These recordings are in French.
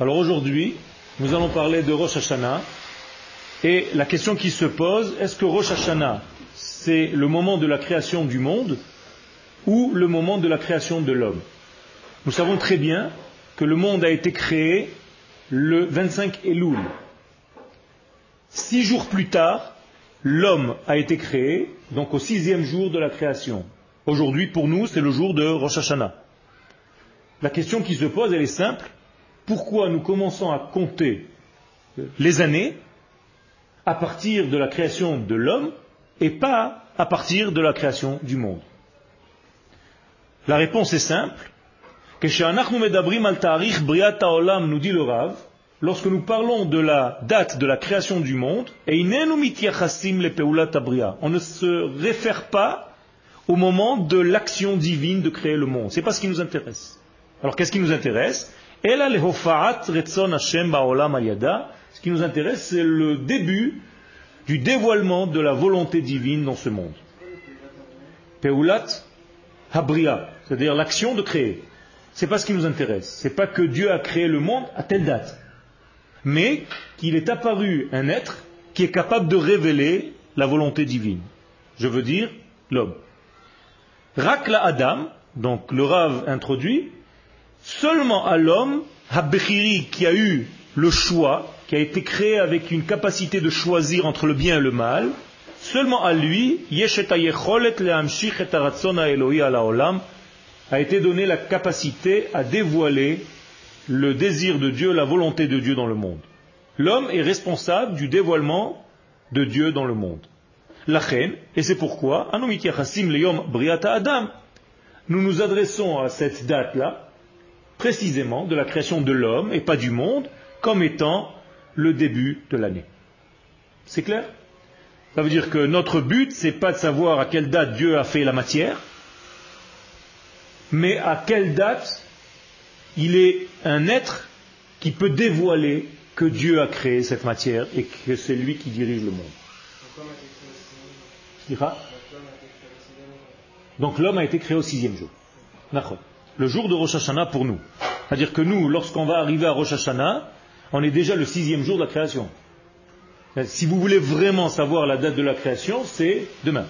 Alors aujourd'hui, nous allons parler de Rosh Hashanah. Et la question qui se pose, est-ce que Rosh Hashanah, c'est le moment de la création du monde ou le moment de la création de l'homme? Nous savons très bien que le monde a été créé le 25 Elul. Six jours plus tard, l'homme a été créé, donc au sixième jour de la création. Aujourd'hui, pour nous, c'est le jour de Rosh Hashanah. La question qui se pose, elle est simple. Pourquoi nous commençons à compter les années à partir de la création de l'homme et pas à partir de la création du monde La réponse est simple. nous dit le Rav, lorsque nous parlons de la date de la création du monde, on ne se réfère pas au moment de l'action divine de créer le monde. Ce n'est pas ce qui nous intéresse. Alors qu'est-ce qui nous intéresse? Ce qui nous intéresse, c'est le début du dévoilement de la volonté divine dans ce monde. Peulat Habria, c'est-à-dire l'action de créer. C'est pas ce qui nous intéresse. C'est pas que Dieu a créé le monde à telle date, mais qu'il est apparu un être qui est capable de révéler la volonté divine. Je veux dire l'homme. Rakla Adam, donc le Rav introduit, seulement à l'homme, Habbechiri, qui a eu le choix, qui a été créé avec une capacité de choisir entre le bien et le mal, seulement à lui, a été donné la capacité à dévoiler le désir de Dieu, la volonté de Dieu dans le monde. L'homme est responsable du dévoilement de Dieu dans le monde. La et c'est pourquoi, nous nous adressons à cette date-là, précisément de la création de l'homme et pas du monde, comme étant le début de l'année. C'est clair? Ça veut dire que notre but, c'est pas de savoir à quelle date Dieu a fait la matière, mais à quelle date il est un être qui peut dévoiler que Dieu a créé cette matière et que c'est lui qui dirige le monde. Donc l'homme a été créé au sixième jour. D'accord le jour de Rosh Hashanah pour nous. C'est-à-dire que nous, lorsqu'on va arriver à Rosh Hashanah, on est déjà le sixième jour de la création. Si vous voulez vraiment savoir la date de la création, c'est demain.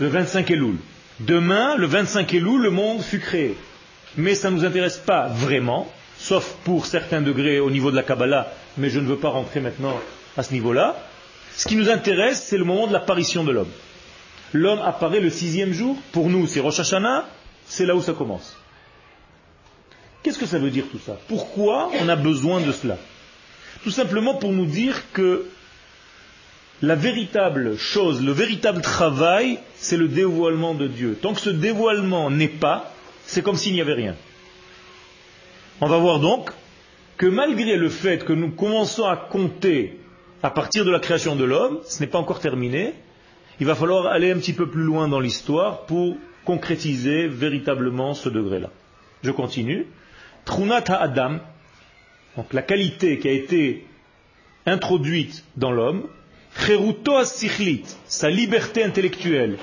Le 25 Elul. Demain, le 25 Elul, le monde fut créé. Mais ça ne nous intéresse pas vraiment, sauf pour certains degrés au niveau de la Kabbalah, mais je ne veux pas rentrer maintenant à ce niveau-là. Ce qui nous intéresse, c'est le moment de l'apparition de l'homme l'homme apparaît le sixième jour. Pour nous, c'est Rosh Hashanah, c'est là où ça commence. Qu'est-ce que ça veut dire tout ça? Pourquoi on a besoin de cela? Tout simplement pour nous dire que la véritable chose, le véritable travail, c'est le dévoilement de Dieu. Tant que ce dévoilement n'est pas, c'est comme s'il n'y avait rien. On va voir donc que malgré le fait que nous commençons à compter à partir de la création de l'homme, ce n'est pas encore terminé, il va falloir aller un petit peu plus loin dans l'histoire pour concrétiser véritablement ce degré-là. Je continue. Trunat Adam, donc la qualité qui a été introduite dans l'homme, Cheruto sa liberté intellectuelle,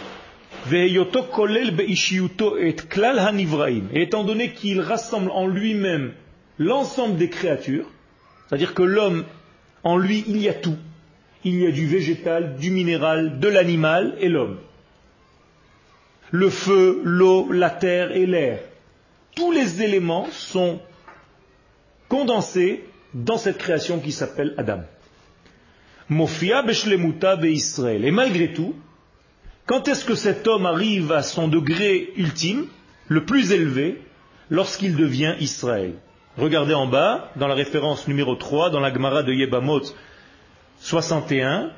kolel et klal hanivraim, et étant donné qu'il rassemble en lui-même l'ensemble des créatures, c'est-à-dire que l'homme, en lui, il y a tout, il y a du végétal, du minéral, de l'animal et l'homme. Le feu, l'eau, la terre et l'air. Tous les éléments sont condensés dans cette création qui s'appelle Adam. Mofia beshlemuta Israël. Et malgré tout, quand est-ce que cet homme arrive à son degré ultime, le plus élevé, lorsqu'il devient Israël? Regardez en bas, dans la référence numéro 3, dans la Gemara de Yebamot, 61,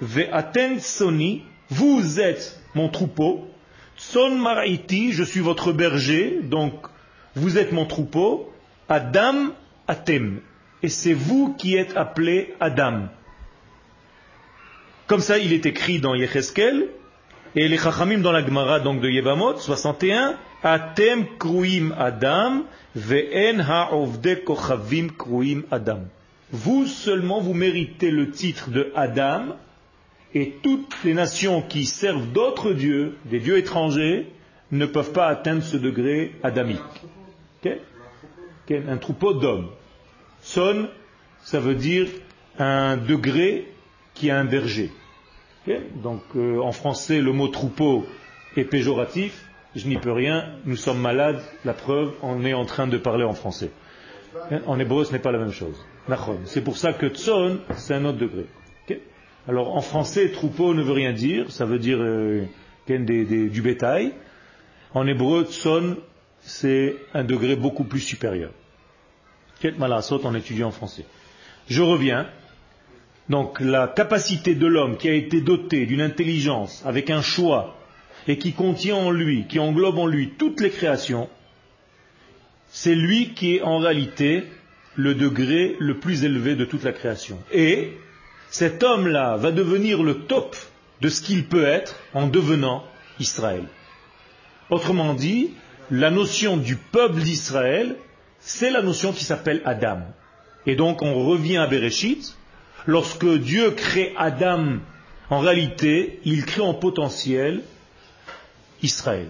Ve'aten soni, vous êtes mon troupeau, son mariti, je suis votre berger, donc vous êtes mon troupeau, Adam atem, et c'est vous qui êtes appelé Adam. Comme ça, il est écrit dans Yecheskel, et les Chachamim dans la Gemara donc de Yevamot, 61, Atem kruim Adam, ve'en ha'ovde kochavim kruim Adam vous seulement vous méritez le titre de Adam, et toutes les nations qui servent d'autres dieux, des dieux étrangers, ne peuvent pas atteindre ce degré adamique. un troupeau d'hommes. Son, ça veut dire un degré qui a un berger. Donc euh, en français, le mot troupeau est péjoratif. Je n'y peux rien. Nous sommes malades. La preuve, on est en train de parler en français. En hébreu, ce n'est pas la même chose. C'est pour ça que tson, c'est un autre degré. Alors en français, troupeau ne veut rien dire. Ça veut dire euh, du bétail. En hébreu, tson, c'est un degré beaucoup plus supérieur. Quel saute en étudiant en français. Je reviens. Donc la capacité de l'homme qui a été doté d'une intelligence avec un choix et qui contient en lui, qui englobe en lui toutes les créations, c'est lui qui est en réalité le degré le plus élevé de toute la création. Et cet homme-là va devenir le top de ce qu'il peut être en devenant Israël. Autrement dit, la notion du peuple d'Israël, c'est la notion qui s'appelle Adam. Et donc on revient à Bereshit. Lorsque Dieu crée Adam, en réalité, il crée en potentiel Israël.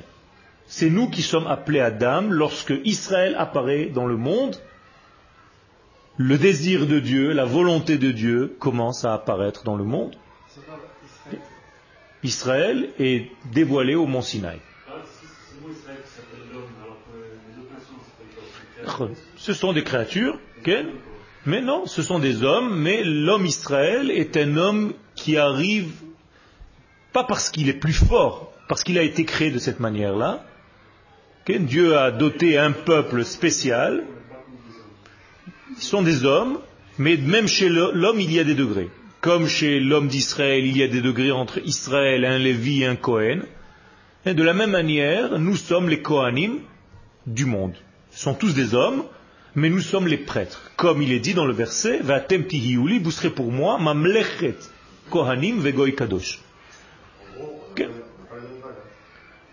C'est nous qui sommes appelés Adam lorsque Israël apparaît dans le monde. Le désir de Dieu, la volonté de Dieu commence à apparaître dans le monde. Israël est dévoilé au mont Sinaï. Ce sont des créatures, mais non, ce sont des hommes, mais l'homme Israël est un homme qui arrive pas parce qu'il est plus fort, parce qu'il a été créé de cette manière-là. Dieu a doté un peuple spécial. Ils sont des hommes, mais même chez l'homme, il y a des degrés. Comme chez l'homme d'Israël, il y a des degrés entre Israël, un Lévi et un Cohen. Et de la même manière, nous sommes les Kohanim du monde. Ce sont tous des hommes, mais nous sommes les prêtres. Comme il est dit dans le verset, vous serez pour moi, mamlechet Kohanim vegoy kadosh.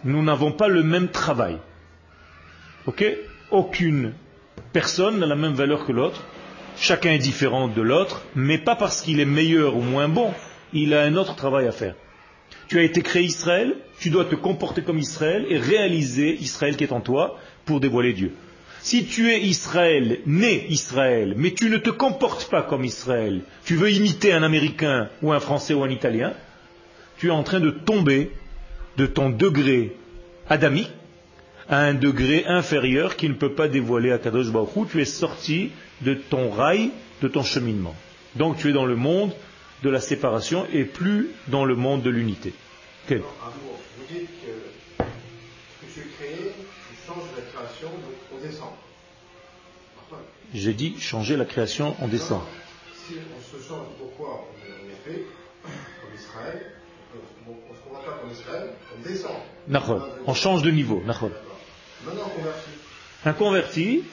Nous n'avons pas le même travail. Aucune personne n'a la même valeur que l'autre. Chacun est différent de l'autre, mais pas parce qu'il est meilleur ou moins bon. Il a un autre travail à faire. Tu as été créé Israël, tu dois te comporter comme Israël et réaliser Israël qui est en toi pour dévoiler Dieu. Si tu es Israël, né Israël, mais tu ne te comportes pas comme Israël, tu veux imiter un Américain ou un Français ou un Italien, tu es en train de tomber de ton degré adamique à un degré inférieur qui ne peut pas dévoiler à Kadosh Baruch Tu es sorti de ton rail, de ton cheminement. Donc tu es dans le monde de la séparation et plus dans le monde de l'unité. Vous dites que, tu es créé, tu changes la création, donc on descend. J'ai dit changer la création, on descend. Si on se change, pourquoi on est fait comme Israël On se combat pas comme Israël, on descend. On change de niveau. Un converti.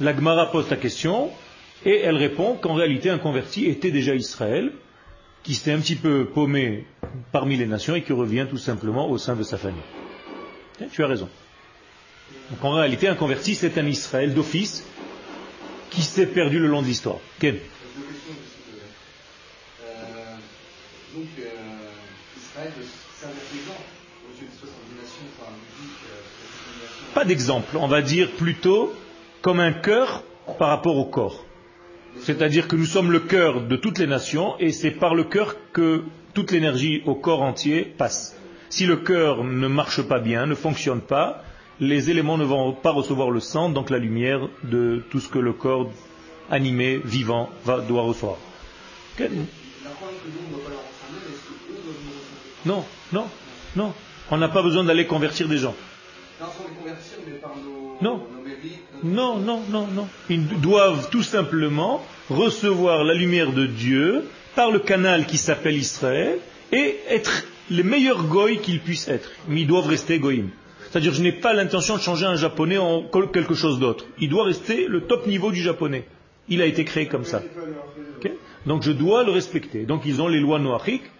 La Gemara pose la question et elle répond qu'en réalité un converti était déjà Israël, qui s'est un petit peu paumé parmi les nations et qui revient tout simplement au sein de sa famille. Eh, tu as raison. Donc en réalité un converti c'est un Israël d'office qui s'est perdu le long de l'histoire. Quel donc, Israël pas d'exemple, on va dire plutôt comme un cœur par rapport au corps. C'est-à-dire que nous sommes le cœur de toutes les nations et c'est par le cœur que toute l'énergie au corps entier passe. Si le cœur ne marche pas bien, ne fonctionne pas, les éléments ne vont pas recevoir le sang, donc la lumière de tout ce que le corps animé, vivant, va, doit recevoir. Non, non, non. On n'a pas besoin d'aller convertir des gens. Non. Non, non, non, non. Ils doivent tout simplement recevoir la lumière de Dieu par le canal qui s'appelle Israël et être les meilleurs goïs qu'ils puissent être. Mais ils doivent rester goïm. C'est-à-dire, je n'ai pas l'intention de changer un japonais en quelque chose d'autre. Il doit rester le top niveau du japonais. Il a été créé comme ça. Donc je dois le respecter. Donc ils ont les lois noachiques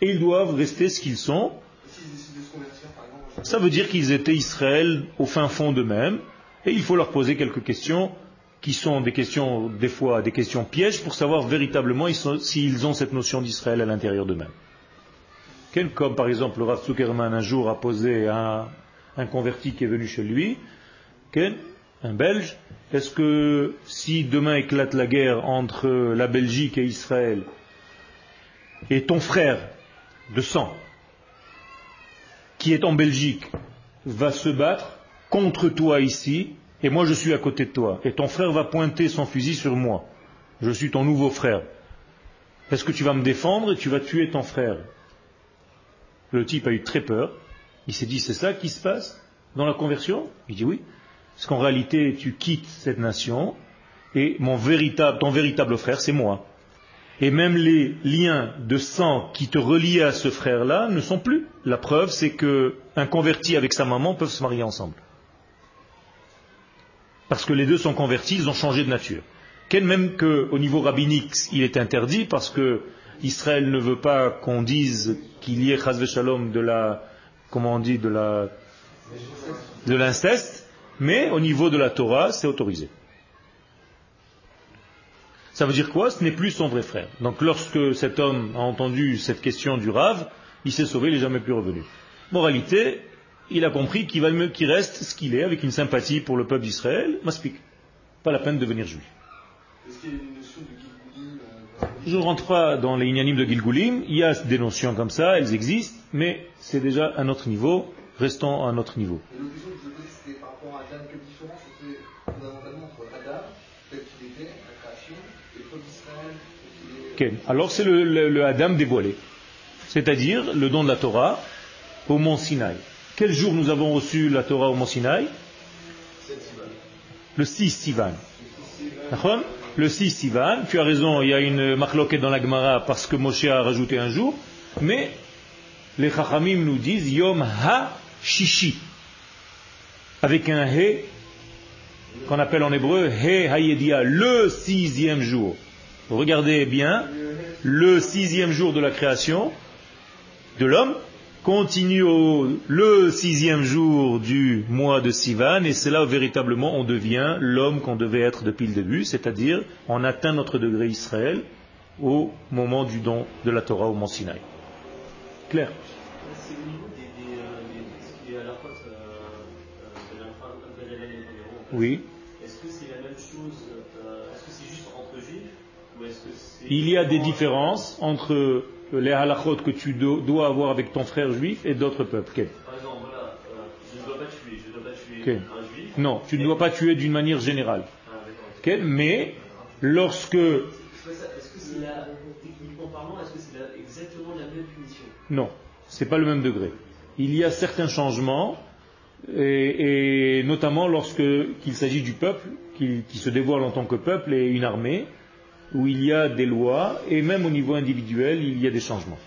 et ils doivent rester ce qu'ils sont ça veut dire qu'ils étaient Israël au fin fond d'eux-mêmes, et il faut leur poser quelques questions qui sont des questions, des fois des questions pièges, pour savoir véritablement s'ils ont cette notion d'Israël à l'intérieur d'eux-mêmes. Comme par exemple le Rav un jour a posé à un converti qui est venu chez lui, un Belge, est-ce que si demain éclate la guerre entre la Belgique et Israël, et ton frère de sang, qui est en Belgique, va se battre contre toi ici, et moi je suis à côté de toi, et ton frère va pointer son fusil sur moi, je suis ton nouveau frère, est-ce que tu vas me défendre et tu vas tuer ton frère? Le type a eu très peur, il s'est dit c'est ça qui se passe dans la conversion? Il dit oui, parce qu'en réalité tu quittes cette nation, et mon véritable, ton véritable frère c'est moi. Et même les liens de sang qui te reliaient à ce frère-là ne sont plus. La preuve, c'est qu'un converti avec sa maman peuvent se marier ensemble. Parce que les deux sont convertis, ils ont changé de nature. Quel même qu'au niveau rabbinique, il est interdit parce que Israël ne veut pas qu'on dise qu'il y ait chazve shalom de la, comment on dit, de la, de l'inceste, mais au niveau de la Torah, c'est autorisé. Ça veut dire quoi? Ce n'est plus son vrai frère. Donc lorsque cet homme a entendu cette question du Rav, il s'est sauvé, il n'est jamais plus revenu. Moralité, il a compris qu'il va mieux qu'il reste ce qu'il est, avec une sympathie pour le peuple d'Israël, m'explique. Pas la peine de devenir juif. Est-ce qu'il y a une notion de euh, Je ne rentre pas dans les inanimes de Gilgulim, il y a des notions comme ça, elles existent, mais c'est déjà un autre niveau, restons à un autre niveau. Et l'autre question que je voulais, c'était par rapport à Adam, quelle différence on fait fondamentalement entre Adam, tel qu'il était, alors c'est le, Adam dévoilé, c'est-à-dire le don de la Torah au mont Sinaï. Quel jour nous avons reçu la Torah au mont Sinaï? Le 6 Sivan. Le 6 Sivan, tu as raison, il y a une marloquette dans la Gemara parce que Moshe a rajouté un jour, mais les Chachamim nous disent Yom Ha-Shishi, avec un He qu'on appelle en hébreu He Hayedia, le sixième jour. Regardez bien, le sixième jour de la création de l'homme continue au, le sixième jour du mois de Sivan, et c'est là où véritablement on devient l'homme qu'on devait être depuis le début, c'est-à-dire on atteint notre degré Israël au moment du don de la Torah au mont Sinaï. Claire Oui. Il y a des différences entre les halachot que tu dois avoir avec ton frère juif et d'autres peuples. Par exemple, voilà, euh, je ne dois pas tuer, je dois pas tuer un juif. Non, tu ne dois pas tuer d'une manière générale. Ah, Mais lorsque. Est-ce que c'est techniquement parlant, est-ce que c'est exactement la même punition? Non, c'est pas le même degré. Il y a certains changements, et, notamment lorsqu'il s'agit du peuple, qui, qui se dévoile en tant que peuple et une armée où il y a des lois, et même au niveau individuel, il y a des changements.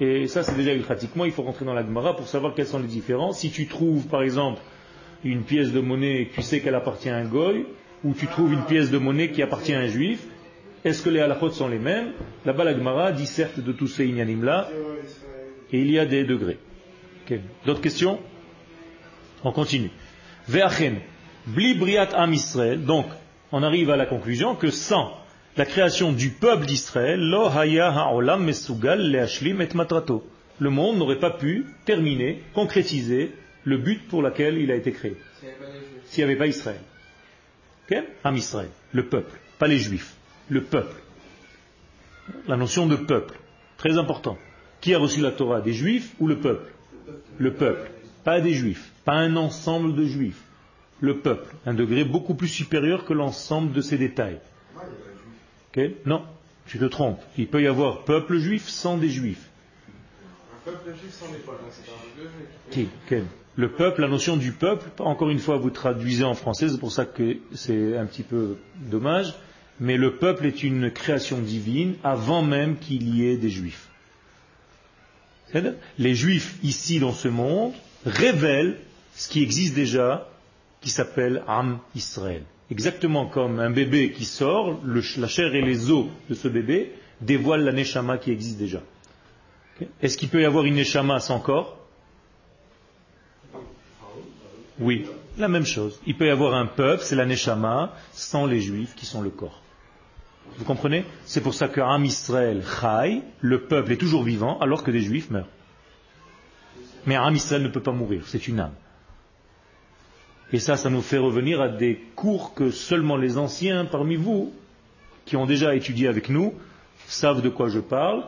et ça, c'est déjà pratiquement, il faut rentrer dans la Gemara pour savoir quelles sont les différences. Si tu trouves, par exemple, une pièce de monnaie tu sais qu'elle appartient à un goy, ou tu trouves une pièce de monnaie qui appartient à un juif, est-ce que les halachot sont les mêmes? Là-bas, la Gemara dit certes de tous ces inanimes-là, et il y a des degrés. D'autres questions? On continue. Ve'achen, bli briat am Israël, donc on arrive à la conclusion que sans la création du peuple d'Israël, le monde n'aurait pas pu terminer, concrétiser le but pour lequel il a été créé. S'il n'y avait pas Israël. Okay? Am Israël, le peuple, pas les juifs, le peuple. La notion de peuple, très important. Qui a reçu la Torah? Des juifs ou le peuple? Le peuple, pas des juifs, pas un ensemble de juifs. Le peuple, un degré beaucoup plus supérieur que l'ensemble de ces détails. Non, tu te trompes. Il peut y avoir peuple juif sans des juifs. Un peuple juif sans des Qui Le peuple, la notion du peuple, encore une fois, vous traduisez en français, c'est pour ça que c'est un petit peu dommage, mais le peuple est une création divine avant même qu'il y ait des juifs. Les juifs ici dans ce monde révèlent ce qui existe déjà, qui s'appelle Am Israël. Exactement comme un bébé qui sort, la chair et les os de ce bébé dévoilent la neshama qui existe déjà. Est-ce qu'il peut y avoir une neshama sans corps? Oui, la même chose. Il peut y avoir un peuple, c'est la neshama, sans les juifs qui sont le corps. Vous comprenez? C'est pour ça que Am Israël Chai, le peuple est toujours vivant alors que des juifs meurent. Mais Am Israël ne peut pas mourir, c'est une âme. Et ça, ça nous fait revenir à des cours que seulement les anciens parmi vous, qui ont déjà étudié avec nous, savent de quoi je parle,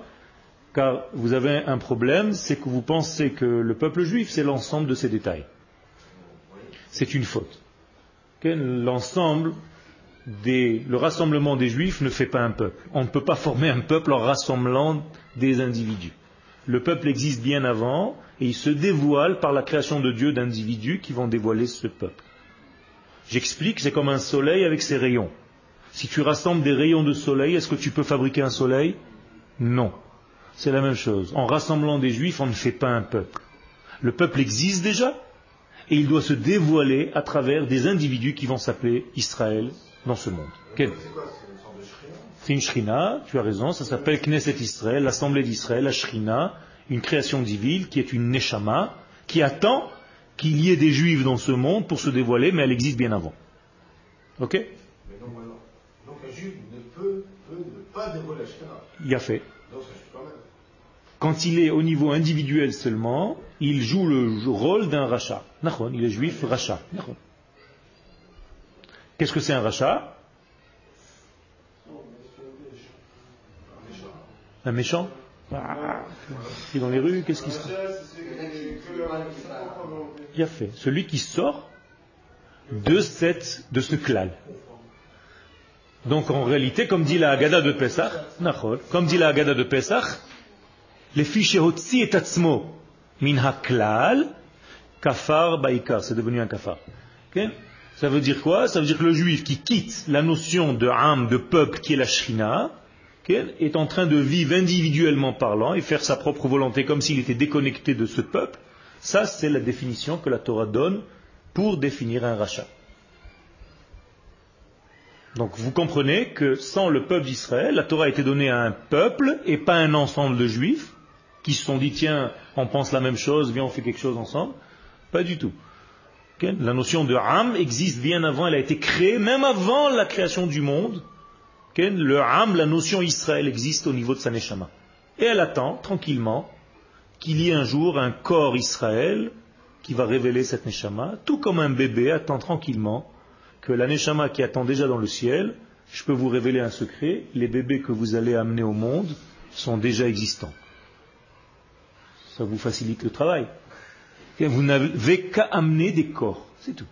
car vous avez un problème, c'est que vous pensez que le peuple juif, c'est l'ensemble de ces détails. C'est une faute. L'ensemble le rassemblement des juifs ne fait pas un peuple. On ne peut pas former un peuple en rassemblant des individus. Le peuple existe bien avant et il se dévoile par la création de Dieu d'individus qui vont dévoiler ce peuple. J'explique, c'est comme un soleil avec ses rayons. Si tu rassembles des rayons de soleil, est-ce que tu peux fabriquer un soleil? Non. C'est la même chose. En rassemblant des juifs, on ne fait pas un peuple. Le peuple existe déjà et il doit se dévoiler à travers des individus qui vont s'appeler Israël dans ce monde. C'est une shrina, tu as raison, ça s'appelle Knesset Israël, l'Assemblée d'Israël, la shrina, une création divine qui est une neshama, qui attend qu'il y ait des juifs dans ce monde pour se dévoiler, mais elle existe bien avant. Ok? Donc, un juif ne peut, ne pas dévoiler la. Il a fait. Quand il est au niveau individuel seulement, il joue le rôle d'un rachat. Il est juif rachat. Qu'est-ce que c'est un rachat? Un méchant? Ah, est dans les rues, qu'est-ce qui se passe? Il a fait. Celui qui sort de, cette, de ce clan. Donc en réalité, comme dit la Haggadah de Pesach, comme dit la Haggadah de Pesach, les fichiers et tatzmo min haklal, kafar baikar, c'est devenu un kafar. Ça veut dire quoi? Ça veut dire que le juif qui quitte la notion de âme, de peuple qui est la shrina, est en train de vivre individuellement parlant et faire sa propre volonté comme s'il était déconnecté de ce peuple. Ça, c'est la définition que la Torah donne pour définir un rachat. Donc vous comprenez que sans le peuple d'Israël, la Torah a été donnée à un peuple et pas à un ensemble de juifs qui se sont dit tiens, on pense la même chose, viens on fait quelque chose ensemble. Pas du tout. La notion de Ham existe bien avant, elle a été créée même avant la création du monde. Le Ham, la notion Israël existe au niveau de sa Neshama. Et elle attend tranquillement qu'il y ait un jour un corps Israël qui va révéler cette Neshama, tout comme un bébé attend tranquillement que la Neshama qui attend déjà dans le ciel, je peux vous révéler un secret, les bébés que vous allez amener au monde sont déjà existants. Ça vous facilite le travail. Vous n'avez qu'à amener des corps, c'est tout.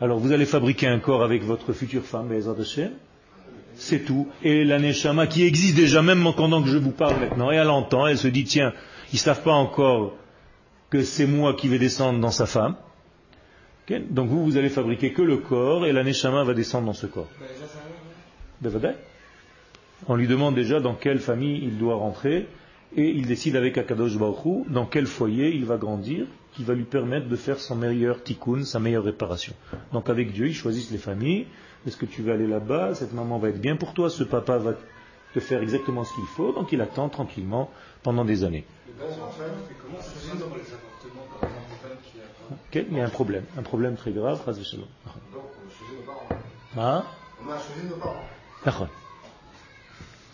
Alors vous allez fabriquer un corps avec votre future femme, c'est tout. Et la Neshama qui existe déjà, même pendant que je vous parle maintenant, et elle entend, elle se dit, tiens, ils ne savent pas encore que c'est moi qui vais descendre dans sa femme. Donc vous, vous allez fabriquer que le corps, et la Neshama va descendre dans ce corps. Ben, On lui demande déjà dans quelle famille il doit rentrer, et il décide avec Akadosh Baruch dans quel foyer il va grandir, qui va lui permettre de faire son meilleur tikkun, sa meilleure réparation. Donc avec Dieu, ils choisissent les familles. Est-ce que tu vas aller là-bas? Cette maman va être bien pour toi, ce papa va te faire exactement ce qu'il faut, donc il attend tranquillement pendant des années. Ok, il y a un problème, un problème très grave. Hein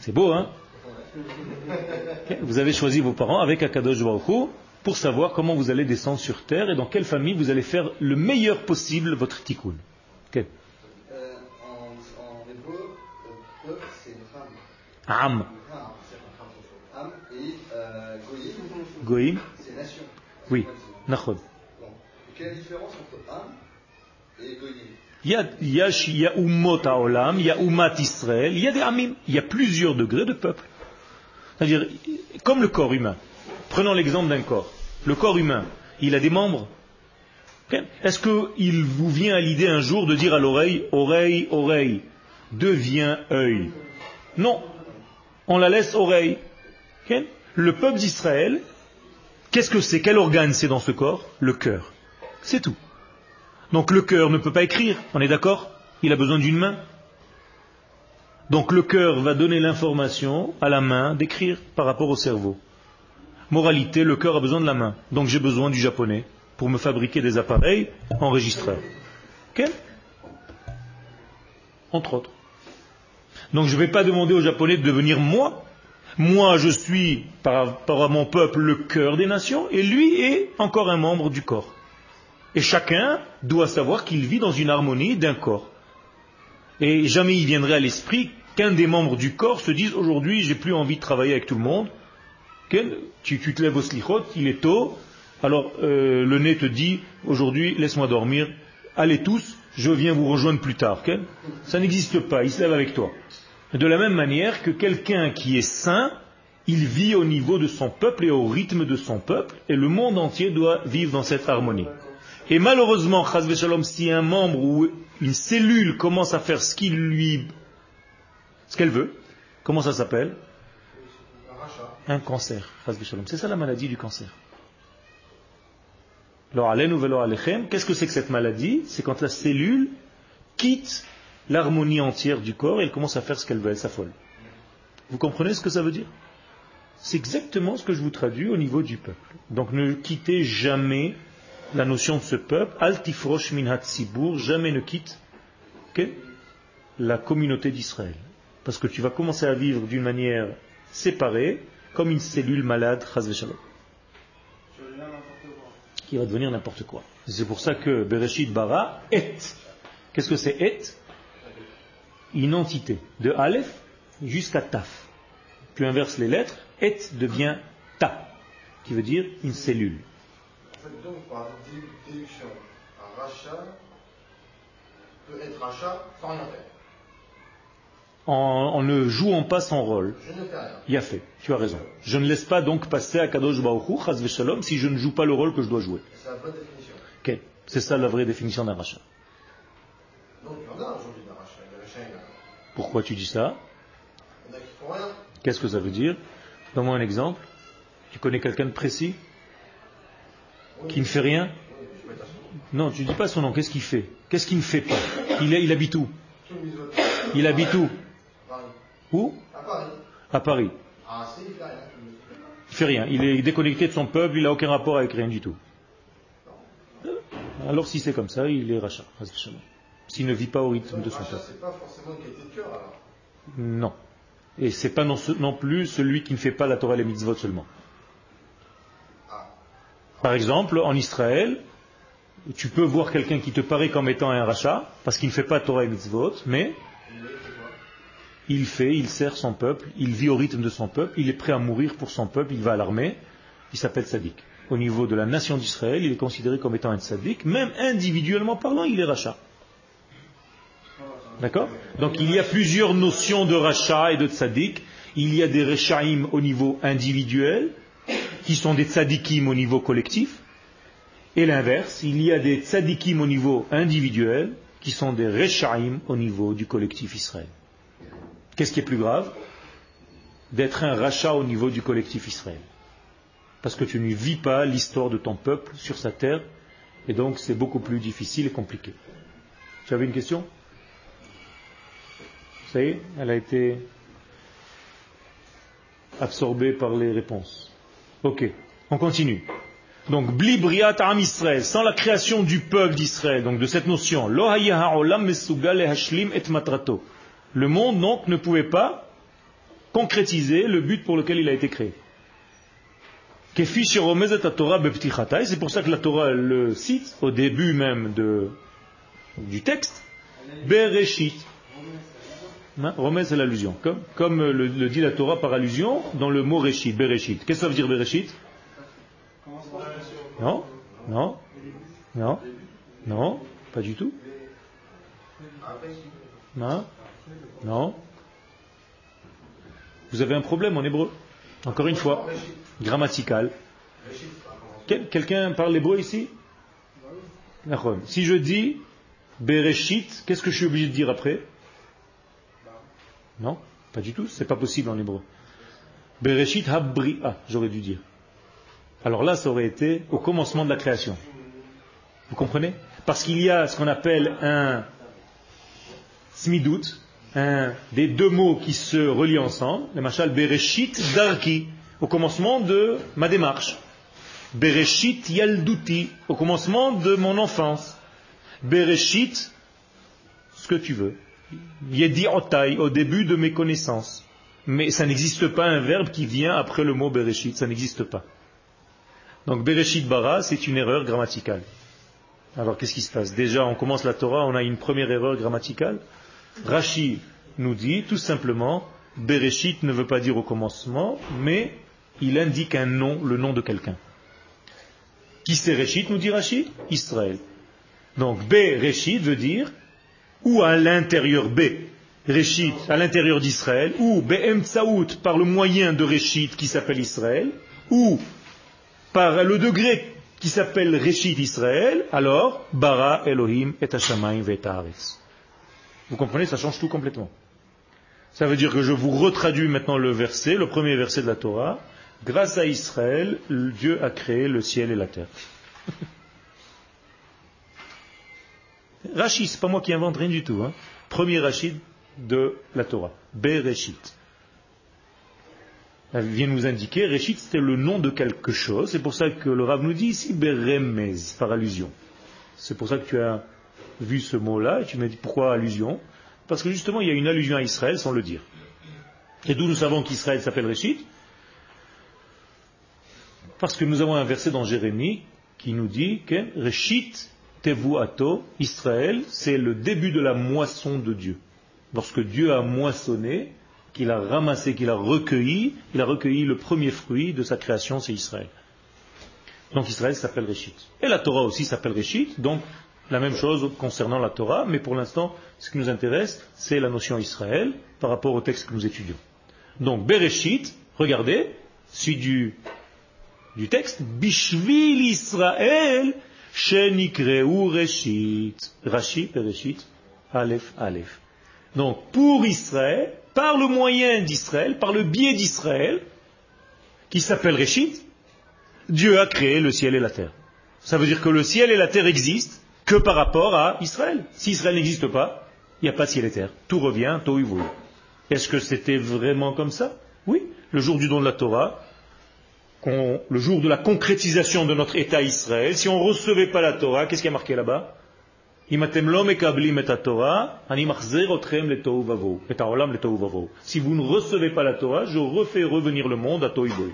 C'est beau, hein? Vous avez choisi vos parents avec Akadosh Baruch pour savoir comment vous allez descendre sur terre et dans quelle famille vous allez faire le meilleur possible votre tikkun. Okay. Euh, en, hébreu, peuple, c'est une femme. Am. Goïm. C'est nation. Oui. Nachod. Bon. Quelle différence entre Am et Goïm il y, a, il, y a, il y a Israël, il y a des Amim, il y a plusieurs degrés de peuple. C'est-à-dire, comme le corps humain. Prenons l'exemple d'un corps. Le corps humain, il a des membres. Est-ce qu'il vous vient à l'idée un jour de dire à l'oreille, oreille, oreille, devient œil? Non. On la laisse oreille. Le peuple d'Israël, qu'est-ce que c'est Quel organe c'est dans ce corps Le cœur. C'est tout. Donc le cœur ne peut pas écrire, on est d'accord Il a besoin d'une main. Donc le cœur va donner l'information à la main d'écrire par rapport au cerveau. Moralité, le cœur a besoin de la main. Donc j'ai besoin du japonais pour me fabriquer des appareils enregistreurs. Entre autres. Donc je ne vais pas demander au japonais de devenir moi. Moi, je suis, par rapport à mon peuple, le cœur des nations, et lui est encore un membre du corps. Et chacun doit savoir qu'il vit dans une harmonie d'un corps. Et jamais il viendrait à l'esprit qu'un des membres du corps se dise aujourd'hui j'ai plus envie de travailler avec tout le monde. Tu, tu te lèves au slichot, il est tôt, alors euh, le nez te dit aujourd'hui laisse-moi dormir, allez tous, je viens vous rejoindre plus tard. Ça n'existe pas, il se lève avec toi. De la même manière que quelqu'un qui est saint, il vit au niveau de son peuple et au rythme de son peuple, et le monde entier doit vivre dans cette harmonie. Et malheureusement, chas v'shalom, si un membre ou une cellule commence à faire ce qu'il lui, ce qu'elle veut, comment ça s'appelle? Un cancer. chas v'shalom. C'est ça la maladie du cancer. Qu'est-ce que c'est que cette maladie? C'est quand la cellule quitte l'harmonie entière du corps et elle commence à faire ce qu'elle veut, elle s'affole. Vous comprenez ce que ça veut dire? C'est exactement ce que je vous traduis au niveau du peuple. Donc ne quittez jamais la notion de ce peuple, altifrosh min jamais ne quitte la communauté d'Israël. Parce que tu vas commencer à vivre d'une manière séparée, comme une cellule malade, v'shalom, Je deviens n'importe quoi. Qui va devenir n'importe quoi. C'est pour ça que Bereshit bara et. Qu'est-ce que c'est et? Une entité. De Aleph jusqu'à Taf. Tu inverses les lettres, et devient Ta, qui veut dire une cellule. Donc, par dé- déduction, un rachat peut être rachat sans rien faire. En, en ne jouant pas son rôle. Il a fait, tu as raison. Je ne laisse pas donc passer à Kadosh Baruch Hu, Chaz v'Shalom, si je ne joue pas le rôle que je dois jouer. C'est la bonne définition. Ok, C'est ça la vraie définition d'un rachat. Il y en a aujourd'hui d'un. Pourquoi tu dis ça? Il y en a qui font rien. Qu'est-ce que ça veut dire? Donne-moi un exemple. Tu connais quelqu'un de précis? Oui, qui ne fait rien? Oui, Non, tu ne dis pas son nom. Qu'est-ce qu'il fait? Qu'est-ce qu'il ne fait pas? Il, est- il habite où? Il habite où? Où À Paris. À Paris. Ah, il fait rien. Il fait rien. Il est déconnecté de son peuple. Il n'a aucun rapport avec rien du tout. Alors si c'est comme ça, il est rachat. S'il ne vit pas au rythme de son peuple. pas forcément de cœur, alors. Non. Et c'est pas non, non plus celui qui ne fait pas la Torah et les mitzvot seulement. Ah. Par exemple, en Israël, tu peux voir quelqu'un qui te paraît comme étant un rachat, parce qu'il ne fait pas Torah et mitzvot, mais Il est, c'est quoi il fait, il sert son peuple, il vit au rythme de son peuple, il est prêt à mourir pour son peuple, il va à l'armée, il s'appelle Sadik. Au niveau de la nation d'Israël, il est considéré comme étant un Sadik, même individuellement parlant, il est rachat. D'accord? Donc il y a plusieurs notions de rachat et de tzaddik. Il y a des rechaim au niveau individuel, qui sont des tzadikim au niveau collectif. Et l'inverse, il y a des tzadikim au niveau individuel, qui sont des rechaim au niveau du collectif Israël. Qu'est-ce qui est plus grave? D'être un rachat au niveau du collectif Israël. Parce que tu ne vis pas l'histoire de ton peuple sur sa terre, et donc c'est beaucoup plus difficile et compliqué. Tu avais une question? Ça y est, elle a été absorbée par les réponses. Ok, on continue. Donc, bli briat am Israël, sans la création du peuple d'Israël, donc de cette notion, lo lehashlim et matrato. Le monde donc ne pouvait pas concrétiser le but pour lequel il a été créé. C'est pour ça que la Torah le cite au début même du texte, Bereshit. Hein, Remez, c'est l'allusion. Comme, le, le dit la Torah par allusion dans le mot Réchit, Bereshit. Qu'est-ce que ça veut dire Bereshit? Non? Non? Non? Non? Pas du tout? Non Non Vous avez un problème en hébreu? Encore une fois, grammatical. Quel- Quelqu'un parle hébreu ici? Si je dis Bereshit, qu'est-ce que je suis obligé de dire après? Non, pas du tout, c'est pas possible en hébreu. Bereshit habri'a, j'aurais dû dire. Alors là, ça aurait été au commencement de la création. Vous comprenez? Parce qu'il y a ce qu'on appelle un smidout, un, des deux mots qui se relient ensemble, le machal Bereshit darki, au commencement de ma démarche. Bereshit yalduti, au commencement de mon enfance. Bereshit, ce que tu veux. Yedi otai, au début de mes connaissances. Mais ça n'existe pas un verbe qui vient après le mot Bereshit, ça n'existe pas. Donc Bereshit bara, c'est une erreur grammaticale. Alors qu'est-ce qui se passe? Déjà, on commence la Torah, on a une première erreur grammaticale. Rashi nous dit tout simplement, Bereshit ne veut pas dire au commencement, mais il indique un nom, le nom de quelqu'un. Qui c'est Réchit, nous dit Rashi Israël. Donc Bereshit veut dire ou à l'intérieur B, à l'intérieur d'Israël, ou Be'emtsaout, par le moyen de Réchit qui s'appelle Israël, ou par le degré qui s'appelle Réchit Israël, alors Bara Elohim et Hashamayim et Vous comprenez, ça change tout complètement. Ça veut dire que je vous retraduis maintenant le verset, le premier verset de la Torah. Grâce à Israël, Dieu a créé le ciel et la terre. Rachid, c'est pas moi qui invente rien du tout. Hein. Premier Rachid de la Torah. Bereshit. Elle vient nous indiquer, Reshit c'était le nom de quelque chose. C'est pour ça que le Rav nous dit ici Beremez, par allusion. C'est pour ça que tu as vu ce mot-là et tu m'as dit pourquoi allusion? Parce que justement il y a une allusion à Israël sans le dire. Et d'où nous savons qu'Israël s'appelle Reshit Parce que nous avons un verset dans Jérémie qui nous dit que Reshit Tevuato, Israël, c'est le début de la moisson de Dieu. Lorsque Dieu a moissonné, qu'il a ramassé, qu'il a recueilli, il a recueilli le premier fruit de sa création, c'est Israël. Donc Israël s'appelle Réchit. Et la Torah aussi s'appelle Réchit, donc la même chose concernant la Torah, mais pour l'instant, ce qui nous intéresse, c'est la notion Israël par rapport au texte que nous étudions. Donc Bereshit, regardez, suite du, du texte, Bishvil Israël, Shenikreu Reshit. Rashi, Bereshit, Aleph, Aleph. Donc, pour Israël, par le moyen d'Israël, par le biais d'Israël, qui s'appelle Reshit, Dieu a créé le ciel et la terre. Ça veut dire que le ciel et la terre existent que par rapport à Israël. Si Israël n'existe pas, il n'y a pas de ciel et terre. Tout revient, évolue. Est-ce que c'était vraiment comme ça? Oui. Le jour du don de la Torah, le jour de la concrétisation de notre État Israël, si on ne recevait pas la Torah, qu'est-ce qui a marqué là-bas? Si vous ne recevez pas la Torah, je refais revenir le monde à Toiboy.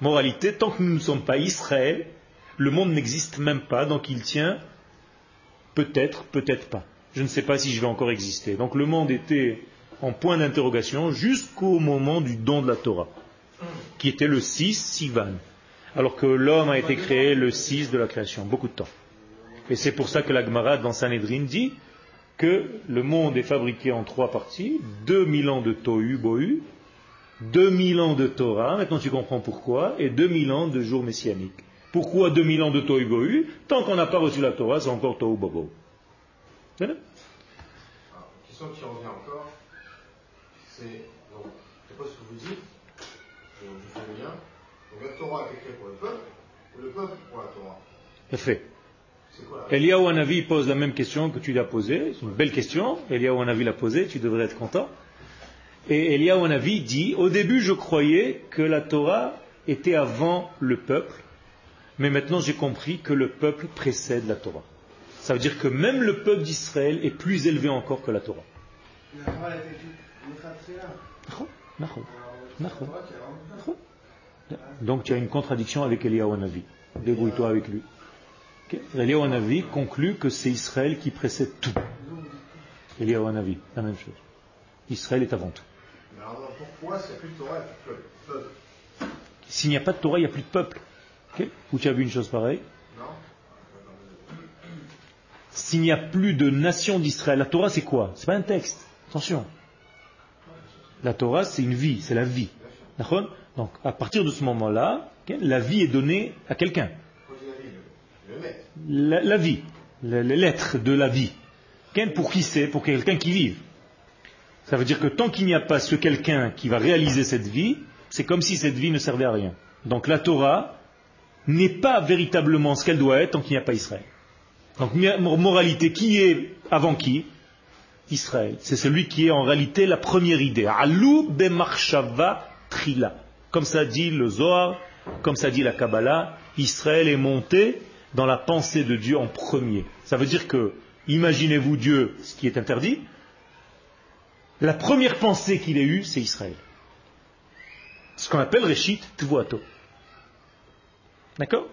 Moralité, tant que nous ne sommes pas Israël, le monde n'existe même pas, donc il tient peut-être, peut-être pas. Je ne sais pas si je vais encore exister. Donc le monde était en point d'interrogation jusqu'au moment du don de la Torah, qui était le 6 Sivan, alors que l'homme a été créé le 6 de la création, beaucoup de temps. Et c'est pour ça que la Gemara dans Sanhedrin dit que le monde est fabriqué en trois parties, 2000 ans de Tohu Bohu, 2000 ans de Torah, maintenant tu comprends pourquoi, et 2000 ans de jour messianique. Pourquoi 2000 ans de Tohu Tant qu'on n'a pas reçu la Torah, c'est encore Tohu Bobo. La question qui revient encore, c'est, donc, sais pas ce que vous dites, je, je fais le lien, donc la Torah a été créée pour le peuple, ou le peuple pour la Torah? Fait. Eliyahu Hanavi pose la même question que tu l'as posée. C'est une belle question. Eliyahu Hanavi l'a posée, tu devrais être content. Et Eliyahu Hanavi dit Au début, je croyais que la Torah était avant le peuple, mais maintenant j'ai compris que le peuple précède la Torah. Ça veut dire que même le peuple d'Israël est plus élevé encore que la Torah. Donc tu as une contradiction avec Eliyahu Hanavi. Débrouille-toi avec lui. Eliyahu Hanavi conclut que c'est Israël qui précède tout. Eliyahu Hanavi, la même chose. Israël est avant tout. Mais alors pourquoi s'il n'y a plus de Torah, il n'y a plus de peuple? S'il n'y a pas de Torah, il n'y a plus de peuple. Où tu as vu une chose pareille Non. S'il n'y a plus de nation d'Israël, la Torah c'est quoi C'est pas un texte. Attention. La Torah c'est une vie, c'est la vie. Donc à partir de ce moment-là, la vie est donnée à quelqu'un la, vie, l'être de la vie. Pour qui c'est Pour quelqu'un qui vive. Ça veut dire que tant qu'il n'y a pas ce quelqu'un qui va réaliser cette vie, c'est comme si cette vie ne servait à rien. Donc la Torah n'est pas véritablement ce qu'elle doit être tant qu'il n'y a pas Israël. Donc moralité, qui est avant qui? Israël. C'est celui qui est en réalité la première idée. Alou bemarshava trila. Comme ça dit le Zohar, comme ça dit la Kabbalah, Israël est monté dans la pensée de Dieu en premier. Ça veut dire que, imaginez-vous Dieu, ce qui est interdit, la première pensée qu'il ait eue, c'est Israël. Ce qu'on appelle Réchit Tvuato. D'accord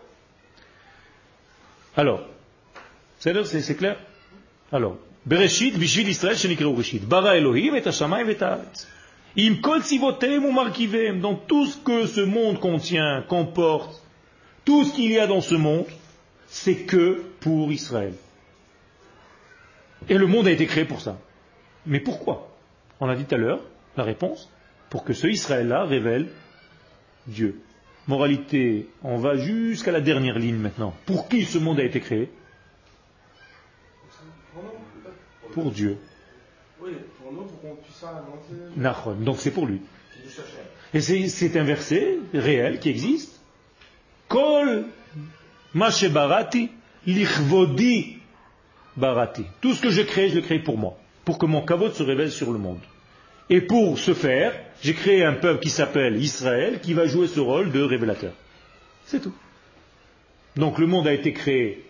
Alors, C'est clair Alors, Bereshit, Bishvil Israël, Shenikreou Reshit. Bara Elohim et Hashamayim et Haaretz. Im kol tzivotem ou markivem. Donc tout ce que ce monde contient, comporte, tout ce qu'il y a dans ce monde, c'est que pour Israël. Et le monde a été créé pour ça. Mais pourquoi? On a dit tout à l'heure, la réponse, pour que ce Israël-là révèle Dieu. Moralité, on va jusqu'à la dernière ligne maintenant. Pour qui ce monde a été créé? Pour Dieu. Oui, pour nous, pour qu'on puisse inventer. Nachon. Donc c'est pour lui. Et c'est un verset réel qui existe. Kol lichvodi barati. Tout ce que je crée, je le crée pour moi. Pour que mon kavod se révèle sur le monde. Et pour ce faire, j'ai créé un peuple qui s'appelle Israël, qui va jouer ce rôle de révélateur. C'est tout. Donc le monde a été créé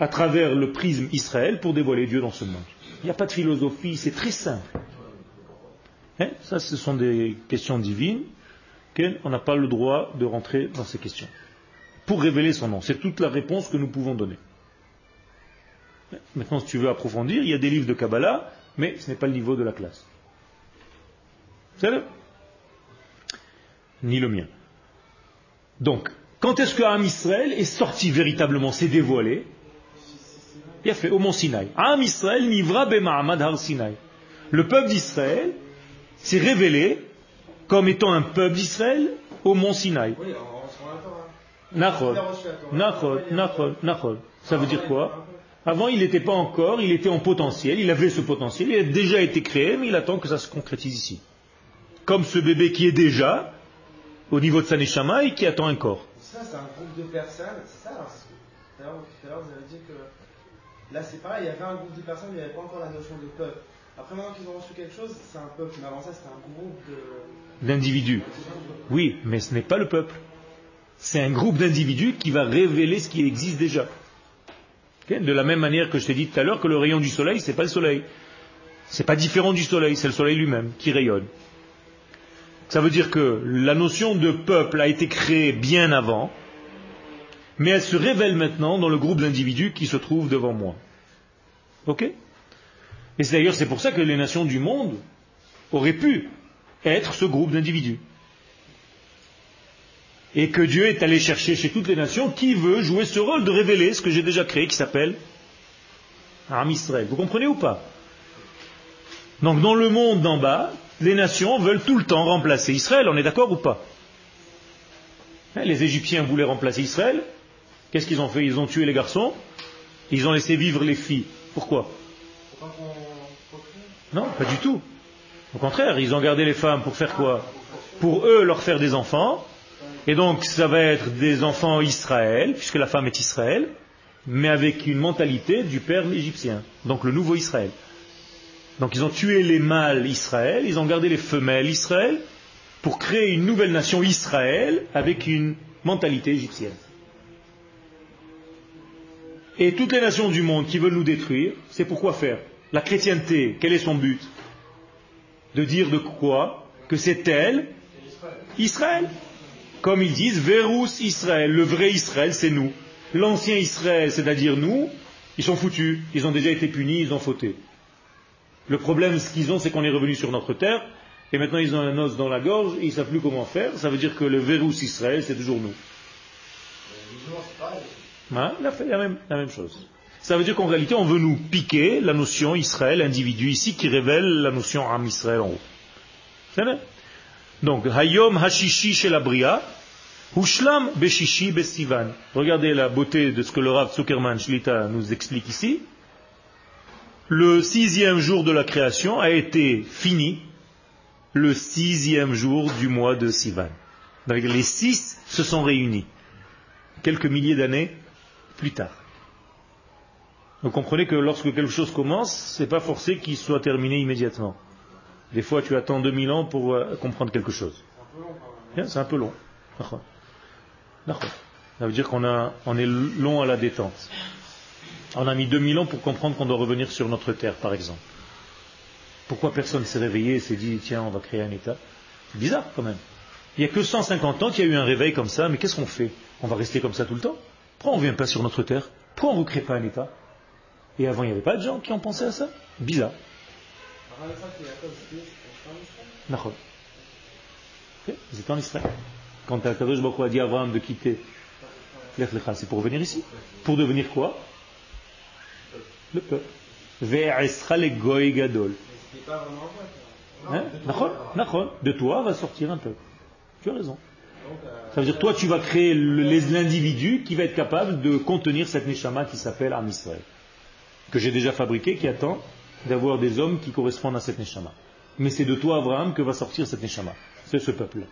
à travers le prisme Israël pour dévoiler Dieu dans ce monde. Il n'y a pas de philosophie, c'est très simple. Hein? Ça, ce sont des questions divines. On n'a pas le droit de rentrer dans ces questions. Pour révéler son nom. C'est toute la réponse que nous pouvons donner. Maintenant, si tu veux approfondir, il y a des livres de Kabbalah, mais ce n'est pas le niveau de la classe. Ni le mien. Donc, quand est-ce que Am Israël est sorti véritablement, s'est dévoilé? Il a fait au mont Sinaï. Am Israël nivra bema'amad har Sinaï. Le peuple d'Israël s'est révélé comme étant un peuple d'Israël au mont Sinaï. Oui, hein. Nachod. Ça veut dire quoi? Avant, il n'était pas encore, il était en potentiel, il avait ce potentiel, il a déjà été créé, mais il attend que ça se concrétise ici. Comme ce bébé qui est déjà au niveau de sa neshama et qui attend un corps. Ça, c'est un groupe de personnes. C'est ça, tout à l'heure, vous avez dit que là, c'est pareil, il y avait un groupe de personnes, mais il n'y avait pas encore la notion de peuple. Après, maintenant qu'ils ont reçu quelque chose, c'est un peuple. Mais avant ça, c'était un groupe de. D'individus. Oui, mais ce n'est pas le peuple. C'est un groupe d'individus qui va révéler ce qui existe déjà. De la même manière que je t'ai dit tout à l'heure que le rayon du soleil, c'est pas le soleil. C'est pas différent du soleil, c'est le soleil lui-même qui rayonne. Ça veut dire que la notion de peuple a été créée bien avant, mais elle se révèle maintenant dans le groupe d'individus qui se trouve devant moi. Ok? Et c'est d'ailleurs c'est pour ça que les nations du monde auraient pu être ce groupe d'individus. Et que Dieu est allé chercher chez toutes les nations qui veut jouer ce rôle de révéler ce que j'ai déjà créé qui s'appelle Israël. Vous comprenez ou pas? Donc dans le monde d'en bas, les nations veulent tout le temps remplacer Israël, on est d'accord ou pas Hein, Les Égyptiens voulaient remplacer Israël. Qu'est-ce qu'ils ont fait? Ils ont tué les garçons, ils ont laissé vivre les filles. Pourquoi? Non, pas du tout. Au contraire, ils ont gardé les femmes pour faire quoi? Pour eux leur faire des enfants. Et donc ça va être des enfants Israël, puisque la femme est Israël, mais avec une mentalité du père égyptien. Donc le nouveau Israël. Donc ils ont tué les mâles Israël, ils ont gardé les femelles Israël, pour créer une nouvelle nation Israël avec une mentalité égyptienne. Et toutes les nations du monde qui veulent nous détruire, c'est pourquoi faire La chrétienté, quel est son but? De dire de quoi? Que c'est elle, Israël. Comme ils disent, Verus Israël, le vrai Israël, c'est nous. L'ancien Israël, c'est-à-dire nous, ils sont foutus, ils ont déjà été punis, ils ont fauté. Le problème, ce qu'ils ont, c'est qu'on est revenu sur notre terre, et maintenant ils ont un os dans la gorge, et ils ne savent plus comment faire. Ça veut dire que le Verus Israël, c'est toujours nous. Hein, la même chose. Ça veut dire qu'en réalité, on veut nous piquer la notion Israël, individu ici, qui révèle la notion Am Israël en haut. C'est vrai? Donc, Hayom Hashishi chez la Bria, Hushlam Beshishi Bestivan. Regardez la beauté de ce que le Rav Zuckerman Shlita nous explique ici. Le sixième jour de la création a été fini le sixième jour du mois de Sivan. Donc, les six se sont réunis quelques milliers d'années plus tard. Vous comprenez que lorsque quelque chose commence, c'est pas forcé qu'il soit terminé immédiatement. Des fois, tu attends 2000 ans pour euh, comprendre quelque chose. C'est un peu long. Ça veut dire qu'on est long à la détente. On a mis 2000 ans pour comprendre qu'on doit revenir sur notre terre, par exemple. Pourquoi personne s'est réveillé et s'est dit, tiens, on va créer un État? Bizarre quand même. Il n'y a que 150 ans qu'il y a eu un réveil comme ça, mais qu'est-ce qu'on fait? On va rester comme ça tout le temps? Pourquoi on ne vient pas sur notre terre? Pourquoi on ne recrée pas un État? Et avant, il n'y avait pas de gens qui ont pensé à ça? Bizarre. D'accord. Ok, Ils étaient en Israël. Quand Akadosh Baruch a dit à Abraham de quitter c'est pour venir ici? Pour devenir quoi? Le peuple. Le goy gadol. Peuple. Hein D'accord. De toi va sortir un peuple. Tu as raison. Euh, Ça veut dire toi tu vas créer l'individu qui va être capable de contenir cette neshama qui s'appelle Am Israël. Que j'ai déjà fabriqué, qui attend d'avoir des hommes qui correspondent à cette neshama. Mais c'est de toi, Abraham, que va sortir cette neshama. C'est ce peuple-là.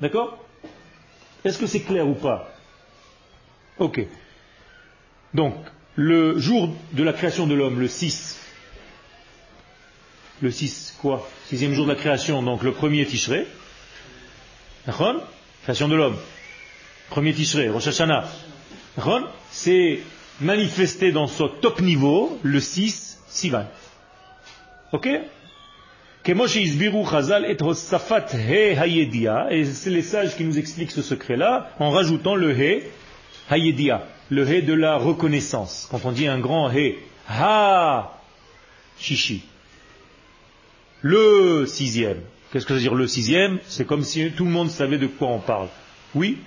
D'accord? Est-ce que c'est clair ou pas? Ok. Donc, le jour de la création de l'homme, le 6, le 6, quoi? Sixième jour de la création, donc le premier Tishré, création de l'homme, premier Tishré, Rosh Hashanah, c'est manifesté dans son top niveau le 6 Sivan. Ok? Et c'est les sages qui nous expliquent ce secret-là en rajoutant le He Hayedia, le hé de la reconnaissance. Quand on dit un grand hé, ha, chichi. Le sixième. Qu'est-ce que ça veut dire le sixième? C'est comme si tout le monde savait de quoi on parle. Oui.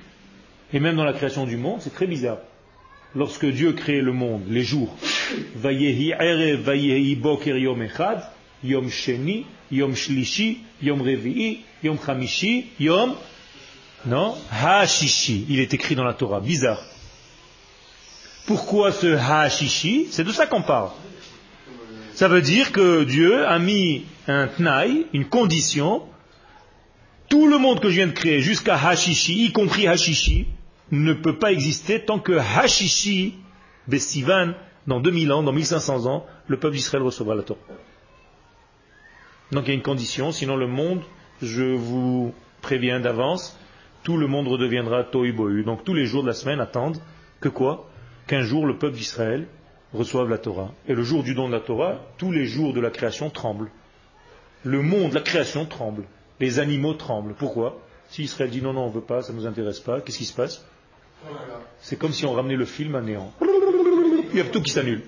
Et même dans la création du monde, c'est très bizarre. Lorsque Dieu crée le monde, les jours, Vayehi Erev, Vayehi Boker Yom Echad, Yom Sheni, Yom Shlishi, Yom Revi'i, Yom Chamishi, Yom non, ha-shishi. Il est écrit dans la Torah. Bizarre. Pourquoi ce ha-shishi? C'est de ça qu'on parle. Ça veut dire que Dieu a mis un tnaï, une condition. Tout le monde que je viens de créer, jusqu'à Hashishi, y compris Hashishi, ne peut pas exister tant que Hashishi, Bessivan, dans 2000 ans, dans 1500 ans, le peuple d'Israël recevra la Torah. Donc il y a une condition, sinon le monde, je vous préviens d'avance, tout le monde redeviendra Tohu. Donc tous les jours de la semaine attendent que quoi? Qu'un jour le peuple d'Israël reçoive la Torah. Et le jour du don de la Torah, tous les jours de la création tremblent. Le monde, la création tremble. Les animaux tremblent. Pourquoi? Si Israël dit non, non, on ne veut pas, ça ne nous intéresse pas, qu'est-ce qui se passe? C'est comme si on ramenait le film à néant. Il y a tout qui s'annule.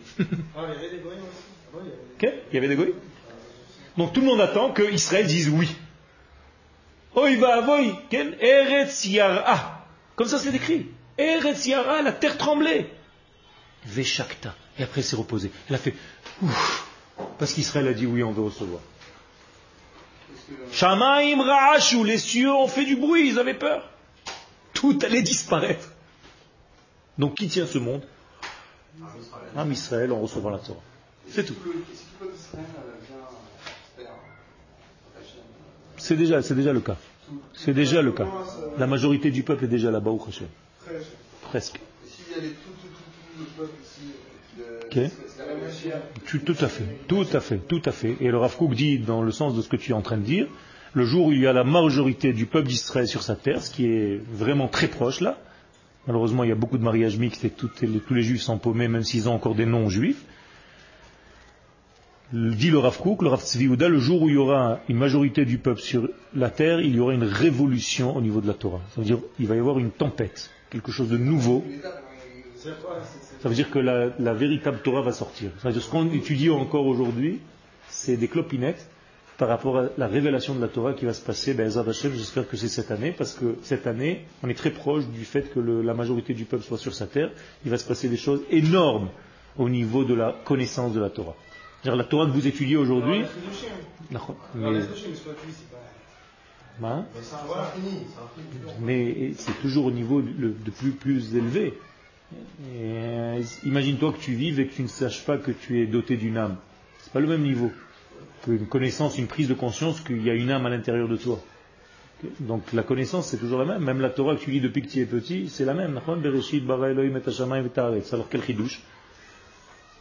Ah, il y avait des aussi. Ah Donc tout le monde attend que Israël dise oui. Oy va avoy, ken Eretz Yara. Comme ça c'est écrit. Eretz la terre tremblait. Veshakta. Et après elle s'est reposée. Elle a fait ouf. Parce qu'Israël a dit oui, on veut recevoir. Shamaim Ra'ashu, les cieux ont fait du bruit, ils avaient peur. Tout allait disparaître. Donc qui tient ce monde? Am Israël, on recevra la Torah. C'est tout. Est-ce que le peuple d'Israël euh, vient faire Hachem C'est déjà, c'est déjà le cas. C'est déjà le cas. La majorité du peuple est déjà là-bas au Hachem. Presque. Et s'il y a les tout, à fait, tout à fait, tout à fait. Et le Rav dit, dans le sens de ce que tu es en train de dire, le jour où il y a la majorité du peuple d'Israël sur sa terre, ce qui est vraiment très proche là, malheureusement il y a beaucoup de mariages mixtes et toutes les- tous les juifs sont paumés, même s'ils ont encore des noms juifs, dit le Rav Kook, le Rav Tzvi Yehuda, le jour où il y aura une majorité du peuple sur la terre, il y aura une révolution au niveau de la Torah. Ça veut dire il va y avoir une tempête, quelque chose de nouveau. Ça veut dire que la, véritable Torah va sortir. Ce qu'on étudie encore aujourd'hui, c'est des clopinettes par rapport à la révélation de la Torah qui va se passer. Ben, j'espère que c'est cette année, parce que cette année, on est très proche du fait que la majorité du peuple soit sur sa terre. Il va se passer des choses énormes au niveau de la connaissance de la Torah. C'est-à-dire la Torah que vous étudiez aujourd'hui, mais, Mais c'est toujours au niveau de, de plus, plus élevé. Et, euh, Imagine-toi que tu vives et que tu ne saches pas que tu es doté d'une âme. C'est pas le même niveau qu'une connaissance, une prise de conscience qu'il y a une âme à l'intérieur de toi. Donc la connaissance c'est toujours la même. Même la Torah que tu lis depuis que tu es petit, c'est la même. Alors quel chidouche